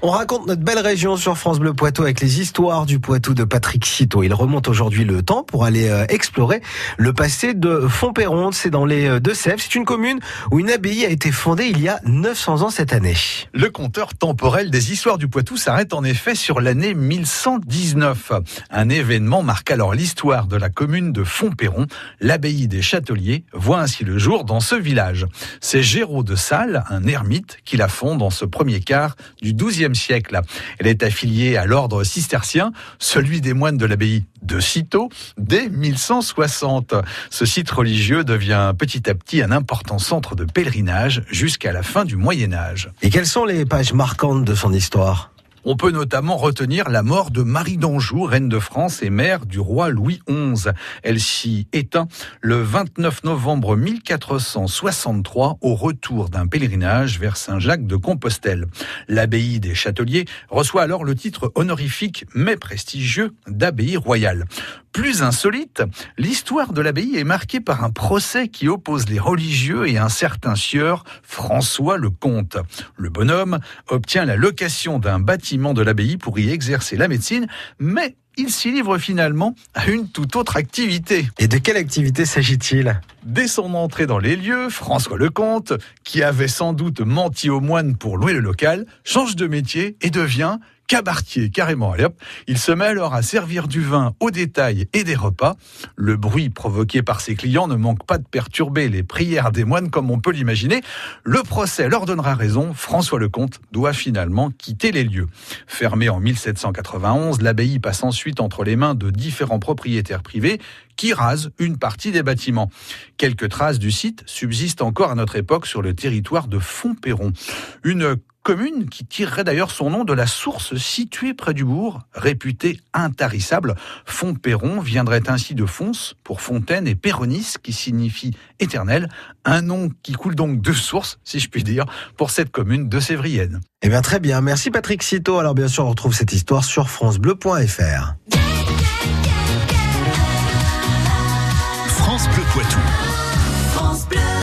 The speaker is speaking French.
On raconte notre belle région sur France Bleu Poitou avec les histoires du Poitou de Patrick Citeau. Il remonte aujourd'hui le temps pour aller euh, explorer le passé de Fontperron. C'est dans les euh, Deux-Sèvres. C'est une commune où une abbaye a été fondée il y a 900 ans cette année. Le compteur temporel des histoires du Poitou s'arrête en effet sur l'année 1119. Un événement marque alors l'histoire de la commune de Fontperron. L'abbaye des Châteliers voit ainsi le jour dans ce village. C'est Géraud de Salles, un ermite, qui la fonde en ce premier quart du Siècle. Elle est affiliée à l'ordre cistercien, celui des moines de l'abbaye de Cîteaux, dès 1160. Ce site religieux devient petit à petit un important centre de pèlerinage jusqu'à la fin du Moyen Âge. Et quelles sont les pages marquantes de son histoire? On peut notamment retenir la mort de Marie d'Anjou, reine de France et mère du roi Louis XI. Elle s'y éteint le 29 novembre 1463 au retour d'un pèlerinage vers Saint-Jacques de Compostelle. L'abbaye des Châteliers reçoit alors le titre honorifique mais prestigieux d'abbaye royale. Plus insolite, l'histoire de l'abbaye est marquée par un procès qui oppose les religieux et un certain sieur, François le Comte. Le bonhomme obtient la location d'un bâtiment de l'abbaye pour y exercer la médecine, mais il s'y livre finalement à une toute autre activité. Et de quelle activité s'agit-il? Dès son entrée dans les lieux, François Lecomte, qui avait sans doute menti aux moines pour louer le local, change de métier et devient cabaretier, carrément. Allez hop, il se met alors à servir du vin au détail et des repas. Le bruit provoqué par ses clients ne manque pas de perturber les prières des moines comme on peut l'imaginer. Le procès leur donnera raison. François Lecomte doit finalement quitter les lieux. Fermé en 1791, l'abbaye passe ensuite entre les mains de différents propriétaires privés qui rasent une partie des bâtiments. Quelques traces du site subsistent encore à notre époque sur le territoire de Fontperron. Une commune qui tirerait d'ailleurs son nom de la source située près du bourg, réputée intarissable. Fontperron viendrait ainsi de Fonce pour fontaine et Péronis qui signifie éternel, un nom qui coule donc de source, si je puis dire, pour cette commune de Sévrienne. Eh bien très bien, merci Patrick Citeau. Alors bien sûr, on retrouve cette histoire sur francebleu.fr. France Bleu Poitou.